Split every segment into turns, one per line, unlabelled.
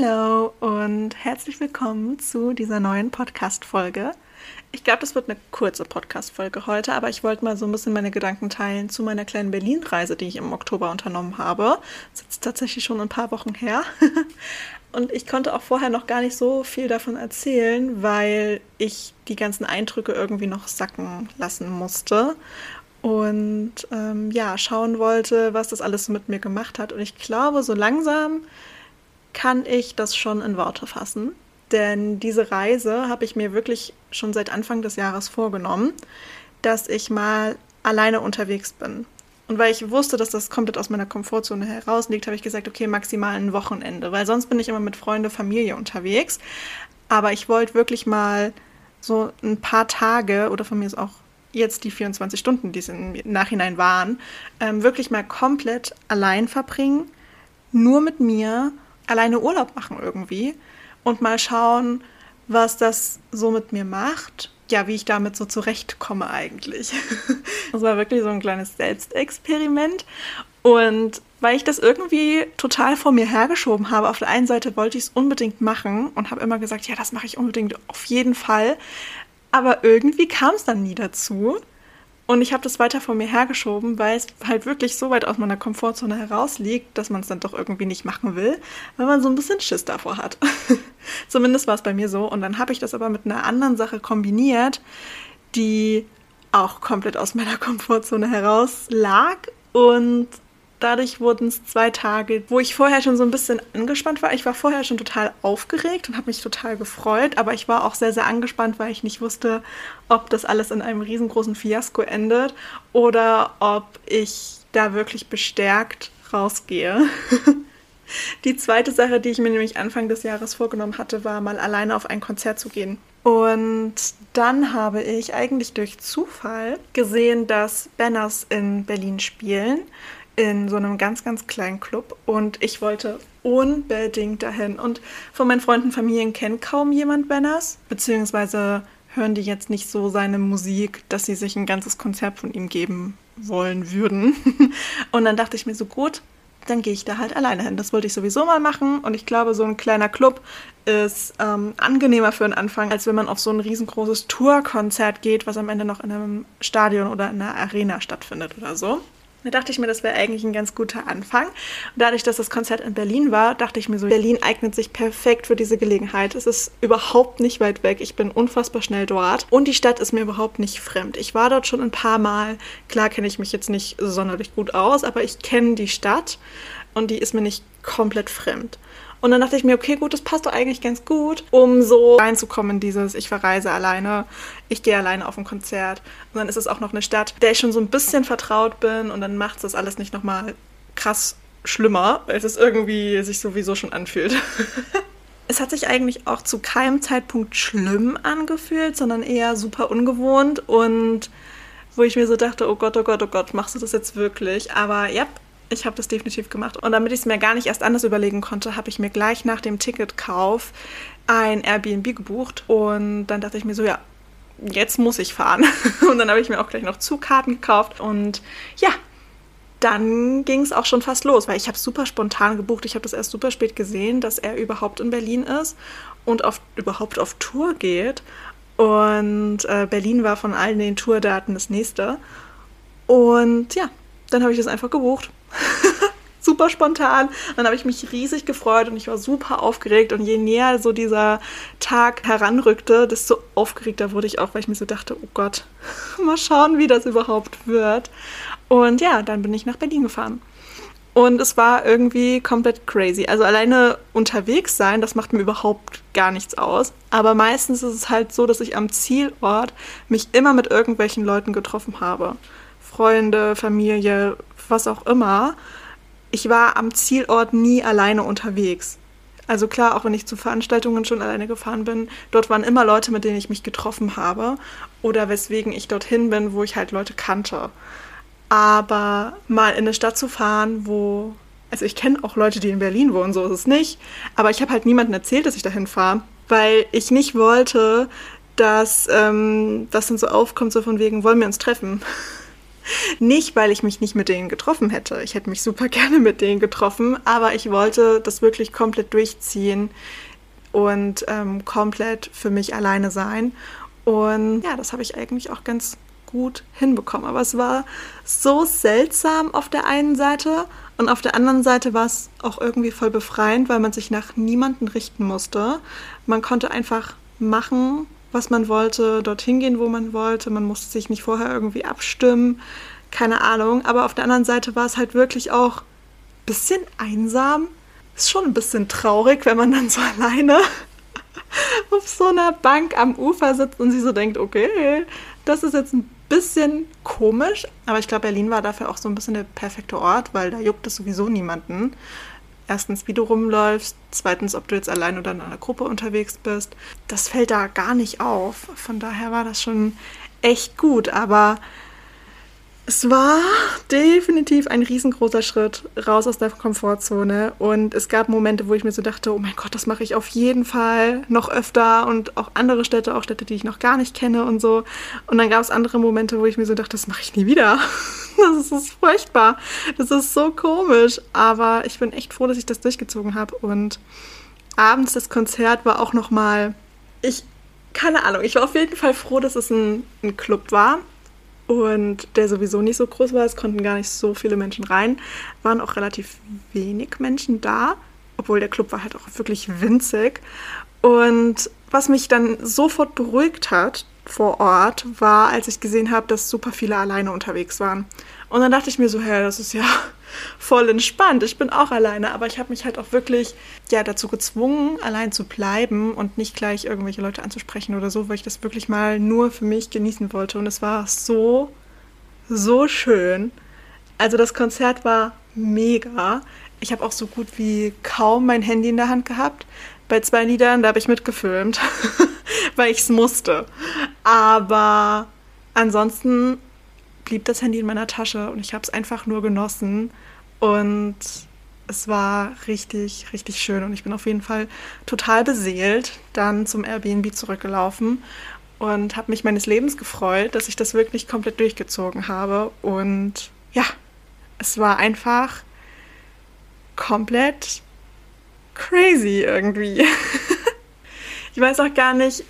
Hallo und herzlich willkommen zu dieser neuen Podcast-Folge. Ich glaube, das wird eine kurze Podcast-Folge heute, aber ich wollte mal so ein bisschen meine Gedanken teilen zu meiner kleinen Berlin-Reise, die ich im Oktober unternommen habe. Das ist tatsächlich schon ein paar Wochen her. Und ich konnte auch vorher noch gar nicht so viel davon erzählen, weil ich die ganzen Eindrücke irgendwie noch sacken lassen musste und ähm, ja, schauen wollte, was das alles mit mir gemacht hat. Und ich glaube, so langsam kann ich das schon in Worte fassen. Denn diese Reise habe ich mir wirklich schon seit Anfang des Jahres vorgenommen, dass ich mal alleine unterwegs bin. Und weil ich wusste, dass das komplett aus meiner Komfortzone heraus liegt, habe ich gesagt, okay, maximal ein Wochenende, weil sonst bin ich immer mit Freunde, Familie unterwegs. Aber ich wollte wirklich mal so ein paar Tage oder von mir ist auch jetzt die 24 Stunden, die es im Nachhinein waren, ähm, wirklich mal komplett allein verbringen, nur mit mir alleine Urlaub machen irgendwie und mal schauen, was das so mit mir macht. Ja, wie ich damit so zurechtkomme eigentlich. Das war wirklich so ein kleines Selbstexperiment. Und weil ich das irgendwie total vor mir hergeschoben habe, auf der einen Seite wollte ich es unbedingt machen und habe immer gesagt, ja, das mache ich unbedingt auf jeden Fall. Aber irgendwie kam es dann nie dazu. Und ich habe das weiter vor mir hergeschoben, weil es halt wirklich so weit aus meiner Komfortzone heraus liegt, dass man es dann doch irgendwie nicht machen will, weil man so ein bisschen Schiss davor hat. Zumindest war es bei mir so. Und dann habe ich das aber mit einer anderen Sache kombiniert, die auch komplett aus meiner Komfortzone heraus lag und dadurch wurden es zwei Tage, wo ich vorher schon so ein bisschen angespannt war. Ich war vorher schon total aufgeregt und habe mich total gefreut, aber ich war auch sehr, sehr angespannt, weil ich nicht wusste, ob das alles in einem riesengroßen Fiasko endet oder ob ich da wirklich bestärkt rausgehe. Die zweite Sache, die ich mir nämlich Anfang des Jahres vorgenommen hatte, war mal alleine auf ein Konzert zu gehen. Und dann habe ich eigentlich durch Zufall gesehen, dass Banners in Berlin spielen in so einem ganz, ganz kleinen Club und ich wollte unbedingt dahin. Und von meinen Freunden, Familien kennt kaum jemand Benners, beziehungsweise hören die jetzt nicht so seine Musik, dass sie sich ein ganzes Konzert von ihm geben wollen würden. und dann dachte ich mir so, gut, dann gehe ich da halt alleine hin. Das wollte ich sowieso mal machen und ich glaube, so ein kleiner Club ist ähm, angenehmer für den Anfang, als wenn man auf so ein riesengroßes Tourkonzert geht, was am Ende noch in einem Stadion oder in einer Arena stattfindet oder so. Da dachte ich mir, das wäre eigentlich ein ganz guter Anfang. Und dadurch, dass das Konzert in Berlin war, dachte ich mir so, Berlin eignet sich perfekt für diese Gelegenheit. Es ist überhaupt nicht weit weg. Ich bin unfassbar schnell dort. Und die Stadt ist mir überhaupt nicht fremd. Ich war dort schon ein paar Mal. Klar kenne ich mich jetzt nicht sonderlich gut aus, aber ich kenne die Stadt und die ist mir nicht komplett fremd. Und dann dachte ich mir, okay, gut, das passt doch eigentlich ganz gut, um so reinzukommen in dieses, ich verreise alleine, ich gehe alleine auf ein Konzert. Und dann ist es auch noch eine Stadt, der ich schon so ein bisschen vertraut bin und dann macht es das alles nicht nochmal krass schlimmer, weil es irgendwie sich sowieso schon anfühlt. es hat sich eigentlich auch zu keinem Zeitpunkt schlimm angefühlt, sondern eher super ungewohnt und wo ich mir so dachte, oh Gott, oh Gott, oh Gott, machst du das jetzt wirklich? Aber ja, ich habe das definitiv gemacht. Und damit ich es mir gar nicht erst anders überlegen konnte, habe ich mir gleich nach dem Ticketkauf ein Airbnb gebucht. Und dann dachte ich mir so, ja, jetzt muss ich fahren. Und dann habe ich mir auch gleich noch Zugkarten gekauft. Und ja, dann ging es auch schon fast los, weil ich habe super spontan gebucht. Ich habe das erst super spät gesehen, dass er überhaupt in Berlin ist und auf, überhaupt auf Tour geht. Und äh, Berlin war von allen den Tourdaten das nächste. Und ja, dann habe ich das einfach gebucht. super spontan. Dann habe ich mich riesig gefreut und ich war super aufgeregt. Und je näher so dieser Tag heranrückte, desto aufgeregter wurde ich auch, weil ich mir so dachte, oh Gott, mal schauen, wie das überhaupt wird. Und ja, dann bin ich nach Berlin gefahren. Und es war irgendwie komplett crazy. Also alleine unterwegs sein, das macht mir überhaupt gar nichts aus. Aber meistens ist es halt so, dass ich am Zielort mich immer mit irgendwelchen Leuten getroffen habe. Freunde, Familie, was auch immer. Ich war am Zielort nie alleine unterwegs. Also klar, auch wenn ich zu Veranstaltungen schon alleine gefahren bin, dort waren immer Leute, mit denen ich mich getroffen habe oder weswegen ich dorthin bin, wo ich halt Leute kannte. Aber mal in eine Stadt zu fahren, wo, also ich kenne auch Leute, die in Berlin wohnen, so ist es nicht, aber ich habe halt niemandem erzählt, dass ich dahin fahre, weil ich nicht wollte, dass ähm, das dann so aufkommt, so von wegen, wollen wir uns treffen. Nicht, weil ich mich nicht mit denen getroffen hätte. Ich hätte mich super gerne mit denen getroffen, aber ich wollte das wirklich komplett durchziehen und ähm, komplett für mich alleine sein. Und ja, das habe ich eigentlich auch ganz gut hinbekommen. Aber es war so seltsam auf der einen Seite und auf der anderen Seite war es auch irgendwie voll befreiend, weil man sich nach niemanden richten musste. Man konnte einfach machen, was man wollte, dorthin gehen, wo man wollte. Man musste sich nicht vorher irgendwie abstimmen. Keine Ahnung. Aber auf der anderen Seite war es halt wirklich auch ein bisschen einsam. Ist schon ein bisschen traurig, wenn man dann so alleine auf so einer Bank am Ufer sitzt und sich so denkt, okay, das ist jetzt ein bisschen komisch, aber ich glaube, Berlin war dafür auch so ein bisschen der perfekte Ort, weil da juckt es sowieso niemanden erstens, wie du rumläufst, zweitens, ob du jetzt allein oder in einer Gruppe unterwegs bist. Das fällt da gar nicht auf. Von daher war das schon echt gut, aber es war definitiv ein riesengroßer Schritt raus aus der Komfortzone und es gab Momente, wo ich mir so dachte, oh mein Gott, das mache ich auf jeden Fall noch öfter und auch andere Städte, auch Städte, die ich noch gar nicht kenne und so. Und dann gab es andere Momente, wo ich mir so dachte, das mache ich nie wieder. Das ist furchtbar. Das ist so komisch, aber ich bin echt froh, dass ich das durchgezogen habe und abends das Konzert war auch noch mal ich keine Ahnung, ich war auf jeden Fall froh, dass es ein, ein Club war und der sowieso nicht so groß war. Es konnten gar nicht so viele Menschen rein. Waren auch relativ wenig Menschen da, obwohl der Club war halt auch wirklich winzig. Und was mich dann sofort beruhigt hat vor Ort, war, als ich gesehen habe, dass super viele alleine unterwegs waren. Und dann dachte ich mir so, hey, das ist ja voll entspannt. Ich bin auch alleine, aber ich habe mich halt auch wirklich ja dazu gezwungen, allein zu bleiben und nicht gleich irgendwelche Leute anzusprechen oder so, weil ich das wirklich mal nur für mich genießen wollte. Und es war so, so schön. Also das Konzert war mega. Ich habe auch so gut wie kaum mein Handy in der Hand gehabt. Bei zwei Liedern, da habe ich mitgefilmt, weil ich es musste. Aber ansonsten blieb das Handy in meiner Tasche und ich habe es einfach nur genossen. Und es war richtig, richtig schön. Und ich bin auf jeden Fall total beseelt dann zum Airbnb zurückgelaufen und habe mich meines Lebens gefreut, dass ich das wirklich komplett durchgezogen habe. Und ja, es war einfach komplett crazy irgendwie. ich weiß auch gar nicht,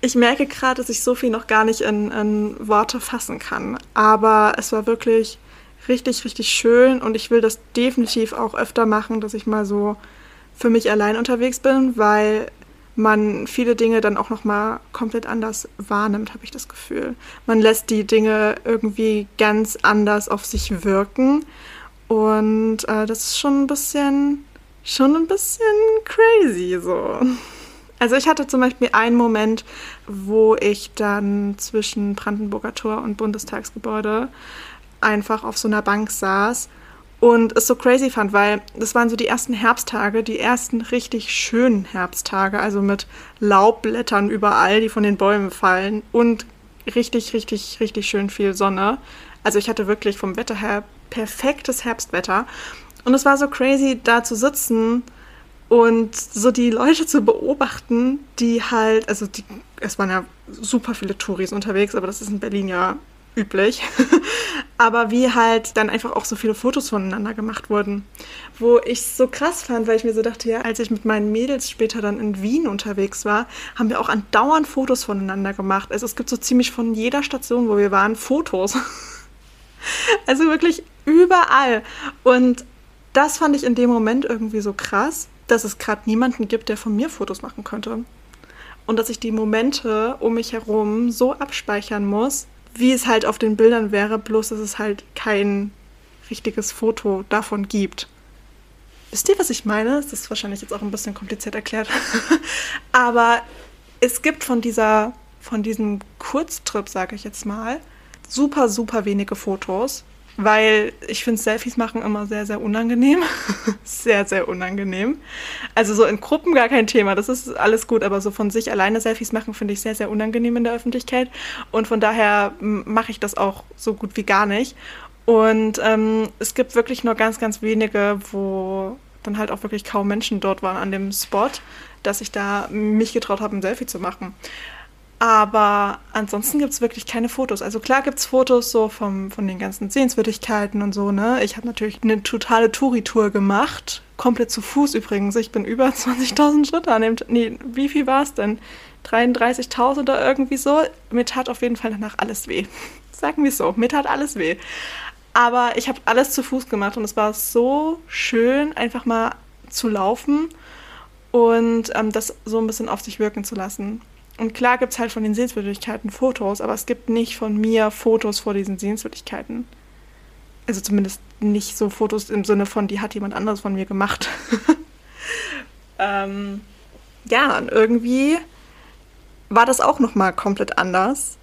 ich merke gerade, dass ich so viel noch gar nicht in, in, Worte fassen kann. Aber es war wirklich richtig, richtig schön und ich will das definitiv auch öfter machen, dass ich mal so für mich allein unterwegs bin, weil man viele Dinge dann auch noch mal komplett anders wahrnimmt, habe ich das Gefühl. Man lässt die Dinge irgendwie ganz anders auf sich wirken und äh, das ist schon ein bisschen, schon ein bisschen crazy so. Also ich hatte zum Beispiel einen Moment, wo ich dann zwischen Brandenburger Tor und Bundestagsgebäude einfach auf so einer Bank saß und es so crazy fand, weil das waren so die ersten Herbsttage, die ersten richtig schönen Herbsttage, also mit Laubblättern überall, die von den Bäumen fallen und richtig, richtig, richtig schön viel Sonne. Also ich hatte wirklich vom Wetter her perfektes Herbstwetter und es war so crazy, da zu sitzen und so die Leute zu beobachten, die halt, also die, es waren ja super viele Touris unterwegs, aber das ist in Berlin ja üblich. aber wie halt dann einfach auch so viele Fotos voneinander gemacht wurden. Wo ich so krass fand, weil ich mir so dachte, ja, als ich mit meinen Mädels später dann in Wien unterwegs war, haben wir auch andauernd Fotos voneinander gemacht. Also es gibt so ziemlich von jeder Station, wo wir waren, Fotos. also wirklich überall. Und das fand ich in dem Moment irgendwie so krass, dass es gerade niemanden gibt, der von mir Fotos machen könnte. Und dass ich die Momente um mich herum so abspeichern muss, wie es halt auf den Bildern wäre, bloß dass es halt kein richtiges Foto davon gibt. Wisst ihr, was ich meine? Das ist wahrscheinlich jetzt auch ein bisschen kompliziert erklärt. Aber es gibt von dieser, von diesem Kurztrip, sage ich jetzt mal, super, super wenige Fotos, weil ich finde Selfies machen immer sehr, sehr unangenehm. sehr, sehr unangenehm. Also so in Gruppen gar kein Thema, das ist alles gut, aber so von sich alleine Selfies machen finde ich sehr, sehr unangenehm in der Öffentlichkeit und von daher mache ich das auch so gut wie gar nicht. Und ähm, es gibt wirklich nur ganz, ganz wenige, wo dann halt auch wirklich kaum Menschen dort waren an dem Spot, dass ich da mich getraut habe, ein Selfie zu machen. Aber ansonsten gibt es wirklich keine Fotos. Also klar gibt es Fotos so vom, von den ganzen Sehenswürdigkeiten und so, ne? Ich habe natürlich eine totale Touri-Tour gemacht. Komplett zu Fuß übrigens. Ich bin über 20.000 Schritte an dem... Nee, wie viel war es denn? 33.000 oder irgendwie so. Mir tat auf jeden Fall danach alles weh. Sagen wir es so. Mir tat alles weh. Aber ich habe alles zu Fuß gemacht und es war so schön, einfach mal zu laufen und ähm, das so ein bisschen auf sich wirken zu lassen. Und klar gibt es halt von den Sehenswürdigkeiten Fotos, aber es gibt nicht von mir Fotos vor diesen Sehenswürdigkeiten. Also zumindest nicht so Fotos im Sinne von, die hat jemand anderes von mir gemacht. ähm, ja, und irgendwie war das auch nochmal komplett anders.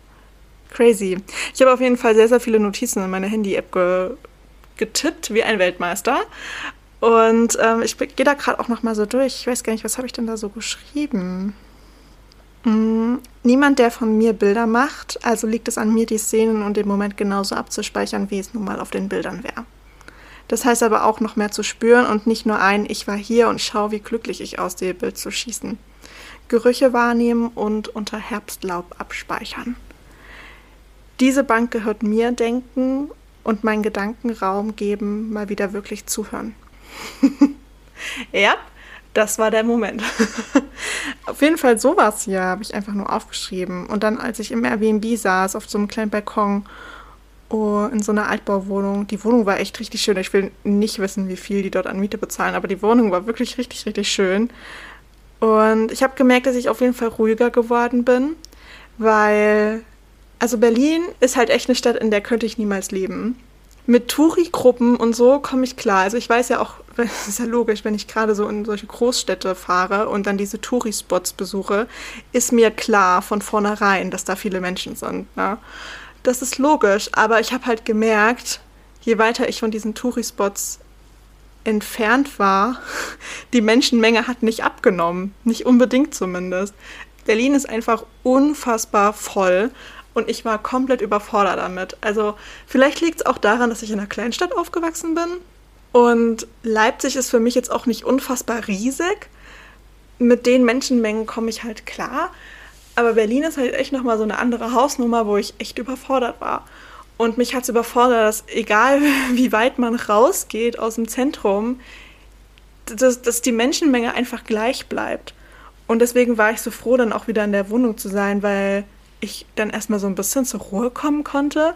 Crazy. Ich habe auf jeden Fall sehr, sehr viele Notizen in meine Handy-App ge getippt, wie ein Weltmeister. Und ähm, ich gehe da gerade auch nochmal so durch. Ich weiß gar nicht, was habe ich denn da so geschrieben? Hm, niemand, der von mir Bilder macht, also liegt es an mir, die Szenen und den Moment genauso abzuspeichern, wie es nun mal auf den Bildern wäre. Das heißt aber auch noch mehr zu spüren und nicht nur ein Ich war hier und schau, wie glücklich ich aussehe, Bild zu schießen. Gerüche wahrnehmen und unter Herbstlaub abspeichern. Diese Bank gehört mir denken und meinen Gedanken Raum geben, mal wieder wirklich zuhören. ja, das war der Moment. auf jeden Fall sowas hier habe ich einfach nur aufgeschrieben. Und dann, als ich im Airbnb saß, auf so einem kleinen Balkon, oh, in so einer Altbauwohnung, die Wohnung war echt richtig schön. Ich will nicht wissen, wie viel die dort an Miete bezahlen, aber die Wohnung war wirklich richtig, richtig schön. Und ich habe gemerkt, dass ich auf jeden Fall ruhiger geworden bin, weil also Berlin ist halt echt eine Stadt, in der könnte ich niemals leben. Mit Touri-Gruppen und so komme ich klar. Also ich weiß ja auch, das ist ja logisch, wenn ich gerade so in solche Großstädte fahre und dann diese Touri-Spots besuche, ist mir klar von vornherein, dass da viele Menschen sind. Ne? Das ist logisch, aber ich habe halt gemerkt, je weiter ich von diesen Touri-Spots entfernt war, die Menschenmenge hat nicht abgenommen. Nicht unbedingt zumindest. Berlin ist einfach unfassbar voll und ich war komplett überfordert damit. Also vielleicht liegt es auch daran, dass ich in einer Kleinstadt aufgewachsen bin. Und Leipzig ist für mich jetzt auch nicht unfassbar riesig. Mit den Menschenmengen komme ich halt klar. Aber Berlin ist halt echt nochmal so eine andere Hausnummer, wo ich echt überfordert war. Und mich hat es überfordert, dass egal wie weit man rausgeht aus dem Zentrum, dass, dass die Menschenmenge einfach gleich bleibt. Und deswegen war ich so froh, dann auch wieder in der Wohnung zu sein, weil ich dann erstmal so ein bisschen zur Ruhe kommen konnte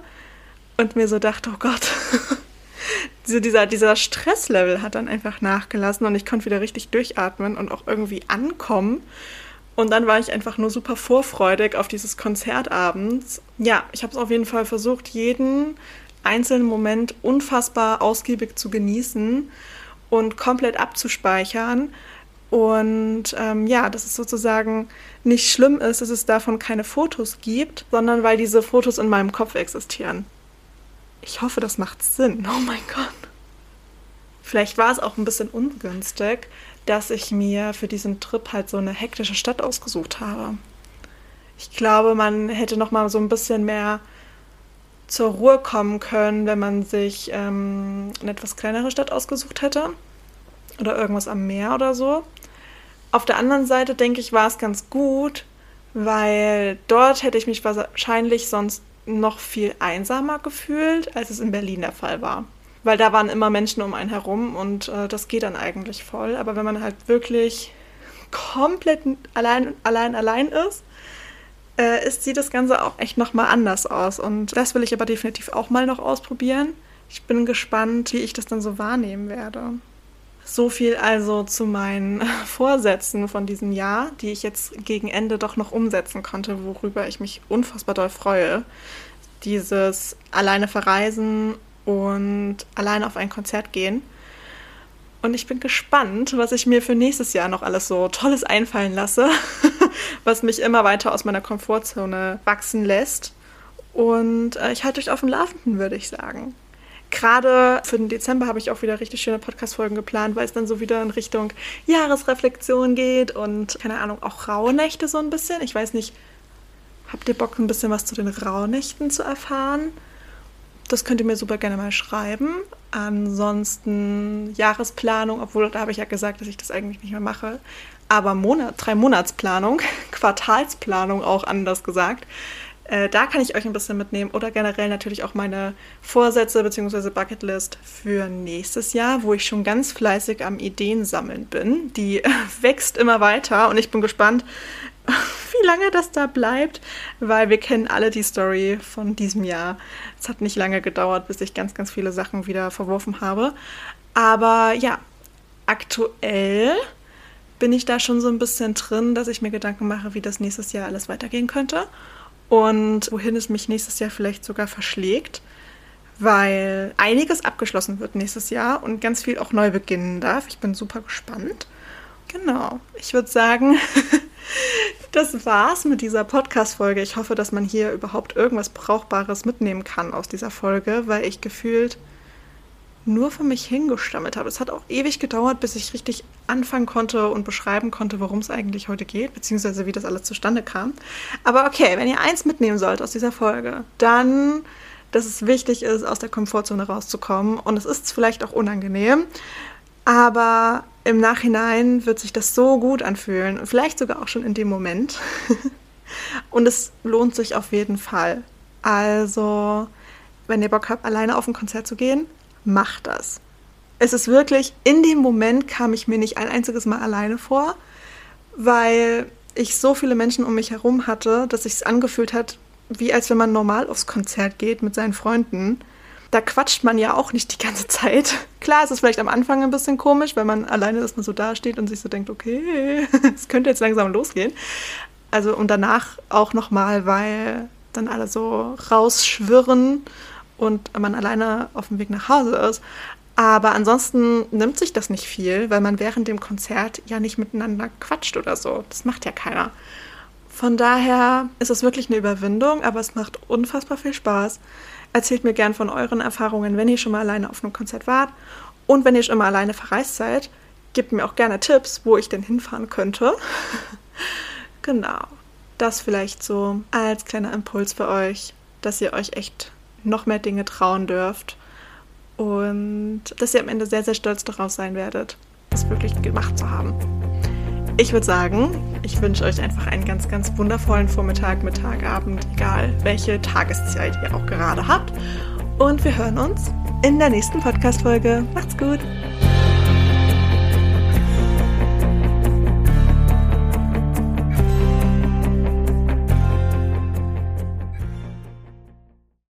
und mir so dachte, oh Gott, so dieser, dieser Stresslevel hat dann einfach nachgelassen und ich konnte wieder richtig durchatmen und auch irgendwie ankommen. Und dann war ich einfach nur super vorfreudig auf dieses Konzert abends. Ja, ich habe es auf jeden Fall versucht, jeden einzelnen Moment unfassbar ausgiebig zu genießen und komplett abzuspeichern und ähm, ja, dass es sozusagen nicht schlimm ist, dass es davon keine Fotos gibt, sondern weil diese Fotos in meinem Kopf existieren. Ich hoffe, das macht Sinn. Oh mein Gott. Vielleicht war es auch ein bisschen ungünstig, dass ich mir für diesen Trip halt so eine hektische Stadt ausgesucht habe. Ich glaube, man hätte noch mal so ein bisschen mehr zur Ruhe kommen können, wenn man sich ähm, eine etwas kleinere Stadt ausgesucht hätte oder irgendwas am Meer oder so. Auf der anderen Seite denke ich, war es ganz gut, weil dort hätte ich mich wahrscheinlich sonst noch viel einsamer gefühlt, als es in Berlin der Fall war. Weil da waren immer Menschen um einen herum und äh, das geht dann eigentlich voll. Aber wenn man halt wirklich komplett allein, allein, allein ist, äh, ist, sieht das Ganze auch echt nochmal anders aus. Und das will ich aber definitiv auch mal noch ausprobieren. Ich bin gespannt, wie ich das dann so wahrnehmen werde. So viel also zu meinen Vorsätzen von diesem Jahr, die ich jetzt gegen Ende doch noch umsetzen konnte, worüber ich mich unfassbar doll freue. dieses alleine verreisen und alleine auf ein Konzert gehen. Und ich bin gespannt, was ich mir für nächstes Jahr noch alles so Tolles einfallen lasse, was mich immer weiter aus meiner Komfortzone wachsen lässt. Und äh, ich halte euch auf dem Laufenden, würde ich sagen. Gerade für den Dezember habe ich auch wieder richtig schöne Podcast-Folgen geplant, weil es dann so wieder in Richtung Jahresreflexion geht und, keine Ahnung, auch Rauhnächte so ein bisschen. Ich weiß nicht, habt ihr Bock, ein bisschen was zu den Rauhnächten zu erfahren? Das könnt ihr mir super gerne mal schreiben. Ansonsten Jahresplanung, obwohl da habe ich ja gesagt, dass ich das eigentlich nicht mehr mache. Aber Monat, drei Monatsplanung, Quartalsplanung auch anders gesagt. Äh, da kann ich euch ein bisschen mitnehmen oder generell natürlich auch meine Vorsätze bzw. Bucketlist für nächstes Jahr, wo ich schon ganz fleißig am Ideen sammeln bin. Die wächst immer weiter und ich bin gespannt, wie lange das da bleibt, weil wir kennen alle die Story von diesem Jahr. Es hat nicht lange gedauert, bis ich ganz, ganz viele Sachen wieder verworfen habe. Aber ja, aktuell bin ich da schon so ein bisschen drin, dass ich mir Gedanken mache, wie das nächstes Jahr alles weitergehen könnte und wohin es mich nächstes Jahr vielleicht sogar verschlägt, weil einiges abgeschlossen wird nächstes Jahr und ganz viel auch neu beginnen darf. Ich bin super gespannt. Genau, ich würde sagen, das war's mit dieser Podcast-Folge. Ich hoffe, dass man hier überhaupt irgendwas Brauchbares mitnehmen kann aus dieser Folge, weil ich gefühlt nur für mich hingestammelt habe. Es hat auch ewig gedauert, bis ich richtig anfangen konnte und beschreiben konnte, worum es eigentlich heute geht, beziehungsweise wie das alles zustande kam. Aber okay, wenn ihr eins mitnehmen sollt aus dieser Folge, dann, dass es wichtig ist, aus der Komfortzone rauszukommen. Und es ist vielleicht auch unangenehm, aber im Nachhinein wird sich das so gut anfühlen. Vielleicht sogar auch schon in dem Moment. und es lohnt sich auf jeden Fall. Also, wenn ihr Bock habt, alleine auf ein Konzert zu gehen, mach das. Es ist wirklich, in dem Moment kam ich mir nicht ein einziges Mal alleine vor, weil ich so viele Menschen um mich herum hatte, dass sich es angefühlt hat, wie als wenn man normal aufs Konzert geht mit seinen Freunden. Da quatscht man ja auch nicht die ganze Zeit. Klar, es ist vielleicht am Anfang ein bisschen komisch, wenn man alleine ist, man so dasteht und sich so denkt, okay, es könnte jetzt langsam losgehen. Also und danach auch nochmal, weil dann alle so rausschwirren und man alleine auf dem Weg nach Hause ist. Aber ansonsten nimmt sich das nicht viel, weil man während dem Konzert ja nicht miteinander quatscht oder so. Das macht ja keiner. Von daher ist es wirklich eine Überwindung, aber es macht unfassbar viel Spaß. Erzählt mir gern von euren Erfahrungen, wenn ihr schon mal alleine auf einem Konzert wart. Und wenn ihr schon mal alleine verreist seid, gebt mir auch gerne Tipps, wo ich denn hinfahren könnte. genau. Das vielleicht so als kleiner Impuls für euch, dass ihr euch echt noch mehr Dinge trauen dürft und dass ihr am Ende sehr, sehr stolz darauf sein werdet, es wirklich gemacht zu haben. Ich würde sagen, ich wünsche euch einfach einen ganz, ganz wundervollen Vormittag, Mittag, Abend, egal welche Tageszeit ihr auch gerade habt. Und wir hören uns in der nächsten Podcast-Folge. Macht's gut!